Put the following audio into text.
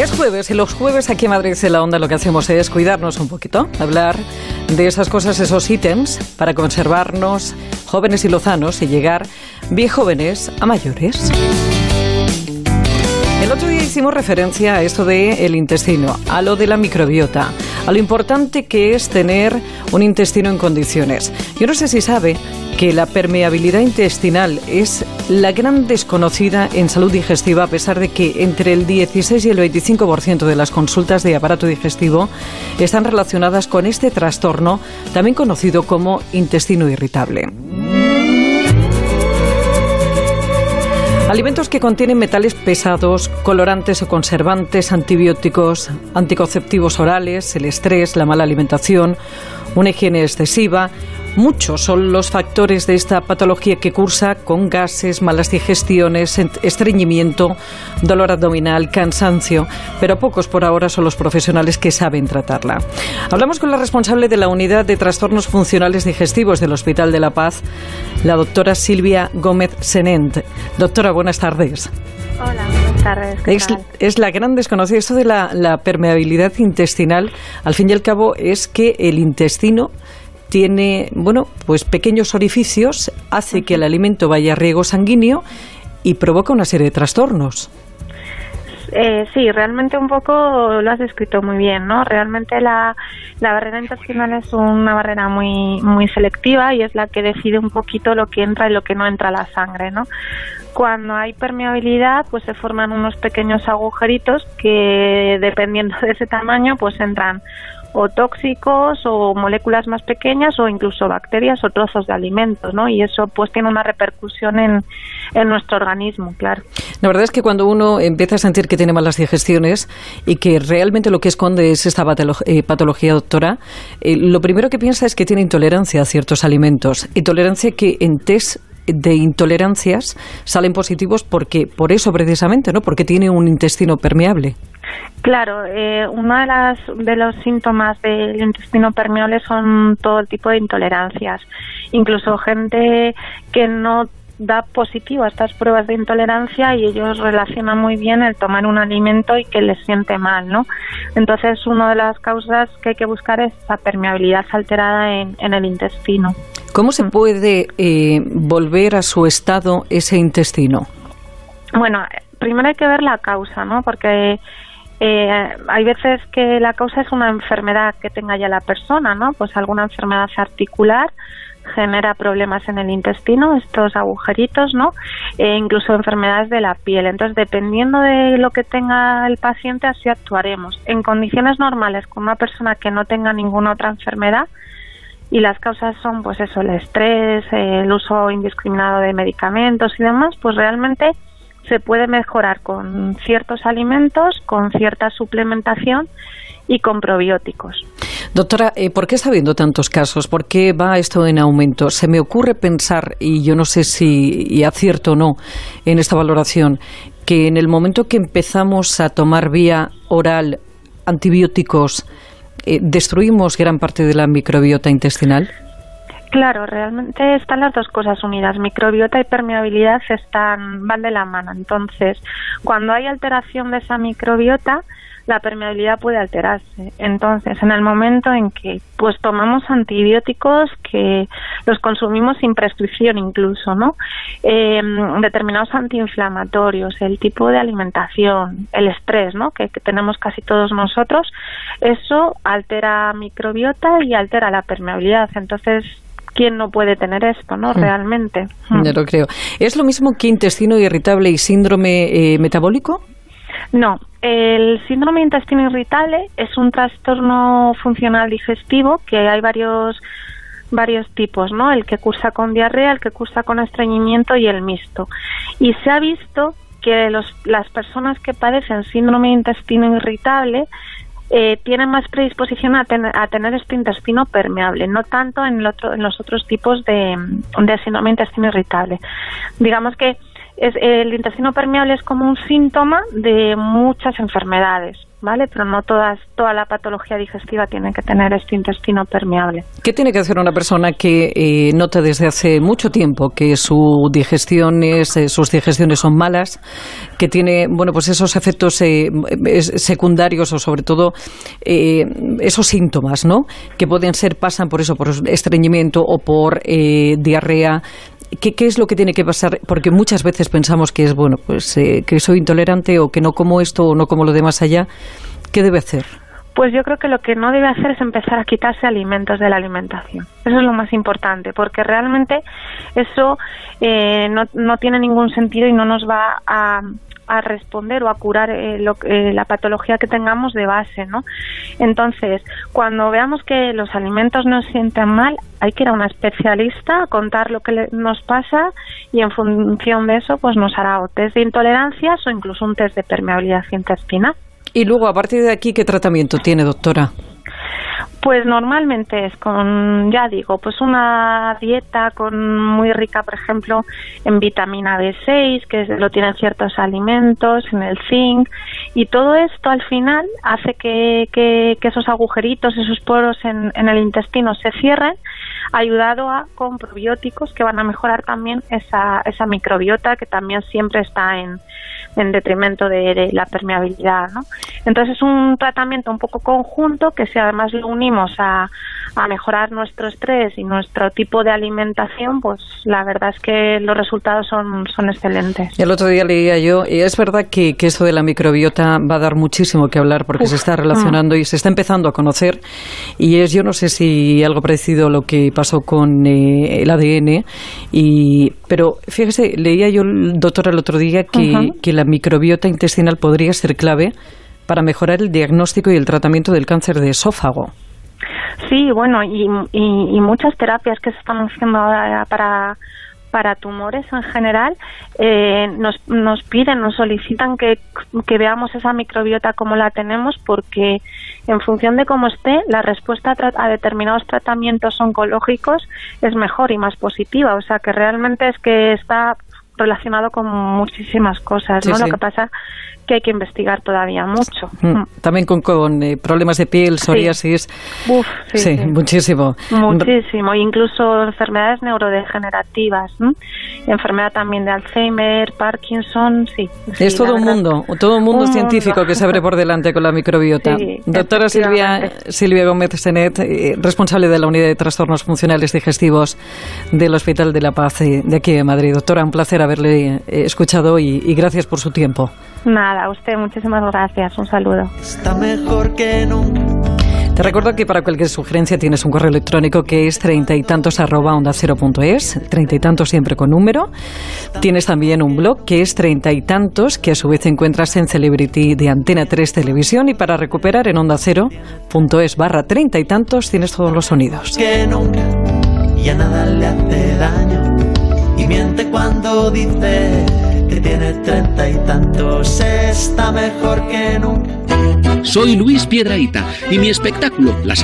Es jueves y los jueves aquí en Madrid en la Onda lo que hacemos es cuidarnos un poquito, hablar de esas cosas, esos ítems para conservarnos jóvenes y lozanos y llegar bien jóvenes a mayores. El otro día hicimos referencia a esto del intestino, a lo de la microbiota, a lo importante que es tener un intestino en condiciones. Yo no sé si sabe que la permeabilidad intestinal es la gran desconocida en salud digestiva, a pesar de que entre el 16 y el 25% de las consultas de aparato digestivo están relacionadas con este trastorno, también conocido como intestino irritable. Alimentos que contienen metales pesados, colorantes o conservantes, antibióticos, anticonceptivos orales, el estrés, la mala alimentación, una higiene excesiva, Muchos son los factores de esta patología que cursa con gases, malas digestiones, estreñimiento, dolor abdominal, cansancio, pero pocos por ahora son los profesionales que saben tratarla. Hablamos con la responsable de la unidad de trastornos funcionales digestivos del Hospital de la Paz, la doctora Silvia Gómez Senent. Doctora, buenas tardes. Hola, buenas tardes. Es, es, la gran desconocida. Esto de la, la permeabilidad intestinal, al fin y al cabo, es que el intestino tiene, bueno, pues pequeños orificios, hace que el alimento vaya a riego sanguíneo y provoca una serie de trastornos. Eh, sí, realmente un poco lo has descrito muy bien, ¿no? Realmente la, la barrera intestinal es una barrera muy, muy selectiva y es la que decide un poquito lo que entra y lo que no entra a la sangre, ¿no? Cuando hay permeabilidad, pues se forman unos pequeños agujeritos que, dependiendo de ese tamaño, pues entran o tóxicos o moléculas más pequeñas o incluso bacterias o trozos de alimentos, ¿no? Y eso pues tiene una repercusión en, en nuestro organismo, claro. La verdad es que cuando uno empieza a sentir que tiene malas digestiones y que realmente lo que esconde es esta eh, patología, doctora, eh, lo primero que piensa es que tiene intolerancia a ciertos alimentos. Intolerancia que en test de intolerancias salen positivos porque por eso precisamente, ¿no? Porque tiene un intestino permeable. Claro, eh, uno de, las, de los síntomas del intestino permeable son todo el tipo de intolerancias. Incluso gente que no da positivo a estas pruebas de intolerancia y ellos relacionan muy bien el tomar un alimento y que les siente mal, ¿no? Entonces, una de las causas que hay que buscar es la permeabilidad alterada en, en el intestino. ¿Cómo se puede eh, volver a su estado ese intestino? Bueno, primero hay que ver la causa, ¿no? Porque eh, hay veces que la causa es una enfermedad que tenga ya la persona, ¿no? Pues alguna enfermedad articular genera problemas en el intestino, estos agujeritos, ¿no? E incluso enfermedades de la piel. Entonces, dependiendo de lo que tenga el paciente, así actuaremos. En condiciones normales, con una persona que no tenga ninguna otra enfermedad, y las causas son pues eso el estrés el uso indiscriminado de medicamentos y demás pues realmente se puede mejorar con ciertos alimentos con cierta suplementación y con probióticos. Doctora, eh, ¿por qué está habiendo tantos casos? ¿Por qué va esto en aumento? Se me ocurre pensar, y yo no sé si acierto o no en esta valoración, que en el momento que empezamos a tomar vía oral antibióticos, eh, destruimos gran parte de la microbiota intestinal? Claro, realmente están las dos cosas unidas. Microbiota y permeabilidad están van de la mano. Entonces, cuando hay alteración de esa microbiota, la permeabilidad puede alterarse. Entonces, en el momento en que pues tomamos antibióticos que los consumimos sin prescripción incluso, ¿no? Em, determinados antiinflamatorios, el tipo de alimentación, el estrés, ¿no? Que, que, tenemos casi todos nosotros, eso altera microbiota y altera la permeabilidad. Entonces, ¿quién no puede tener esto, no? Hmm. Realmente. Ya lo creo. ¿Es lo mismo que intestino irritable y síndrome eh, metabólico? No, el síndrome de intestino irritable es un trastorno funcional digestivo que hay varios varios tipos, ¿no? El que cursa con diarrea, el que cursa con estreñimiento y el mixto. Y se ha visto que los, las personas que padecen síndrome de intestino irritable eh, tienen más predisposición a, a, tener este intestino permeable, no tanto en, el otro, en los otros tipos de, de síndrome intestino irritable. Digamos que es, el intestino permeable es como un síntoma de muchas enfermedades, ¿vale? Pero no todas, toda la patología digestiva tiene que tener este intestino permeable. ¿Qué tiene que hacer una persona que eh, nota desde hace mucho tiempo que su digestión es, eh, sus digestiones son malas, que tiene, bueno, pues esos efectos eh, secundarios o sobre todo esos síntomas, ¿no? Que pueden ser, pasan por eso, por estreñimiento o por diarrea, ¿Qué, es lo que tiene que pasar? Porque muchas veces pensamos que es, bueno, pues eh, que soy intolerante o que no como esto o no como lo demás allá. ¿Qué debe hacer? Pues yo creo que lo que no debe hacer es empezar a quitarse alimentos de la alimentación. Eso es lo más importante, porque realmente eso eh, no, no tiene ningún sentido y no nos va a, a responder o a curar eh, eh, la patología que tengamos de base, ¿no? Entonces, cuando veamos que los alimentos nos sienten mal, hay que ir a una especialista, contar lo que nos pasa y en función de eso, pues nos hará o test de intolerancias o incluso un test de permeabilidad intestinal. Y luego, a partir de aquí, ¿qué tratamiento tiene, doctora? Pues normalmente es con, ya digo, pues una dieta con muy rica, por ejemplo, en vitamina B6, que lo tienen ciertos alimentos, en el zinc, y todo esto al final hace que, que, esos agujeritos, esos poros en, en, el intestino se cierren, ayudado a con probióticos que van a mejorar también esa, esa microbiota que también siempre está en, en detrimento de, la permeabilidad. ¿no? Entonces es un tratamiento un poco conjunto que si además lo unimos a, a mejorar nuestro estrés y nuestro tipo de alimentación, pues la verdad es que los resultados son, son excelentes. El otro día leía yo, y es verdad que, que esto de la microbiota va a dar muchísimo que hablar porque se está relacionando y se está empezando a conocer y es, yo no sé si algo parecido a lo que pasó con eh, el ADN, y, pero fíjese, leía yo, doctora, el otro día que, que la microbiota intestinal podría ser clave para mejorar el diagnóstico y el tratamiento del cáncer de esófago. Sí, bueno, y, y, muchas terapias que se están haciendo ahora para para tumores en general eh, nos, nos piden, nos solicitan que, que, veamos esa microbiota como la tenemos porque en función de cómo esté, la respuesta a, a, determinados tratamientos oncológicos es mejor y más positiva. O sea que realmente es que está relacionado con muchísimas cosas. ¿no? Lo que pasa que hay que investigar todavía mucho. Mm. Mm. También con, con eh, problemas de piel, psoriasis. Sí. Uf, sí, muchísimo. Muchísimo, incluso enfermedades neurodegenerativas, enfermedad también de Alzheimer, Parkinson, sí. es todo un mundo, todo un mundo científico que se abre por delante con la microbiota. Doctora Silvia, Silvia Gómez Senet, eh, responsable de la unidad de trastornos funcionales digestivos del Hospital de la Paz eh, de aquí de Madrid. Doctora, un placer haberle escuchado y, y gracias por su tiempo. Nada, a usted muchísimas gracias. Un saludo. Está mejor que Te recuerdo que para cualquier sugerencia tienes un correo electrónico que es treinta y tantos arroba onda cero punto es, treinta y tantos siempre con número. Tienes también un blog que es treinta y tantos, que a su vez encuentras en Celebrity de Antena 3 Televisión y para recuperar en onda cero punto es barra treinta y tantos tienes todos los sonidos. Que nunca y a nada le hace daño y miente cuando dice que tiene treinta y tantos está mejor que nunca. Soy Luis Piedraíta y mi espectáculo, Las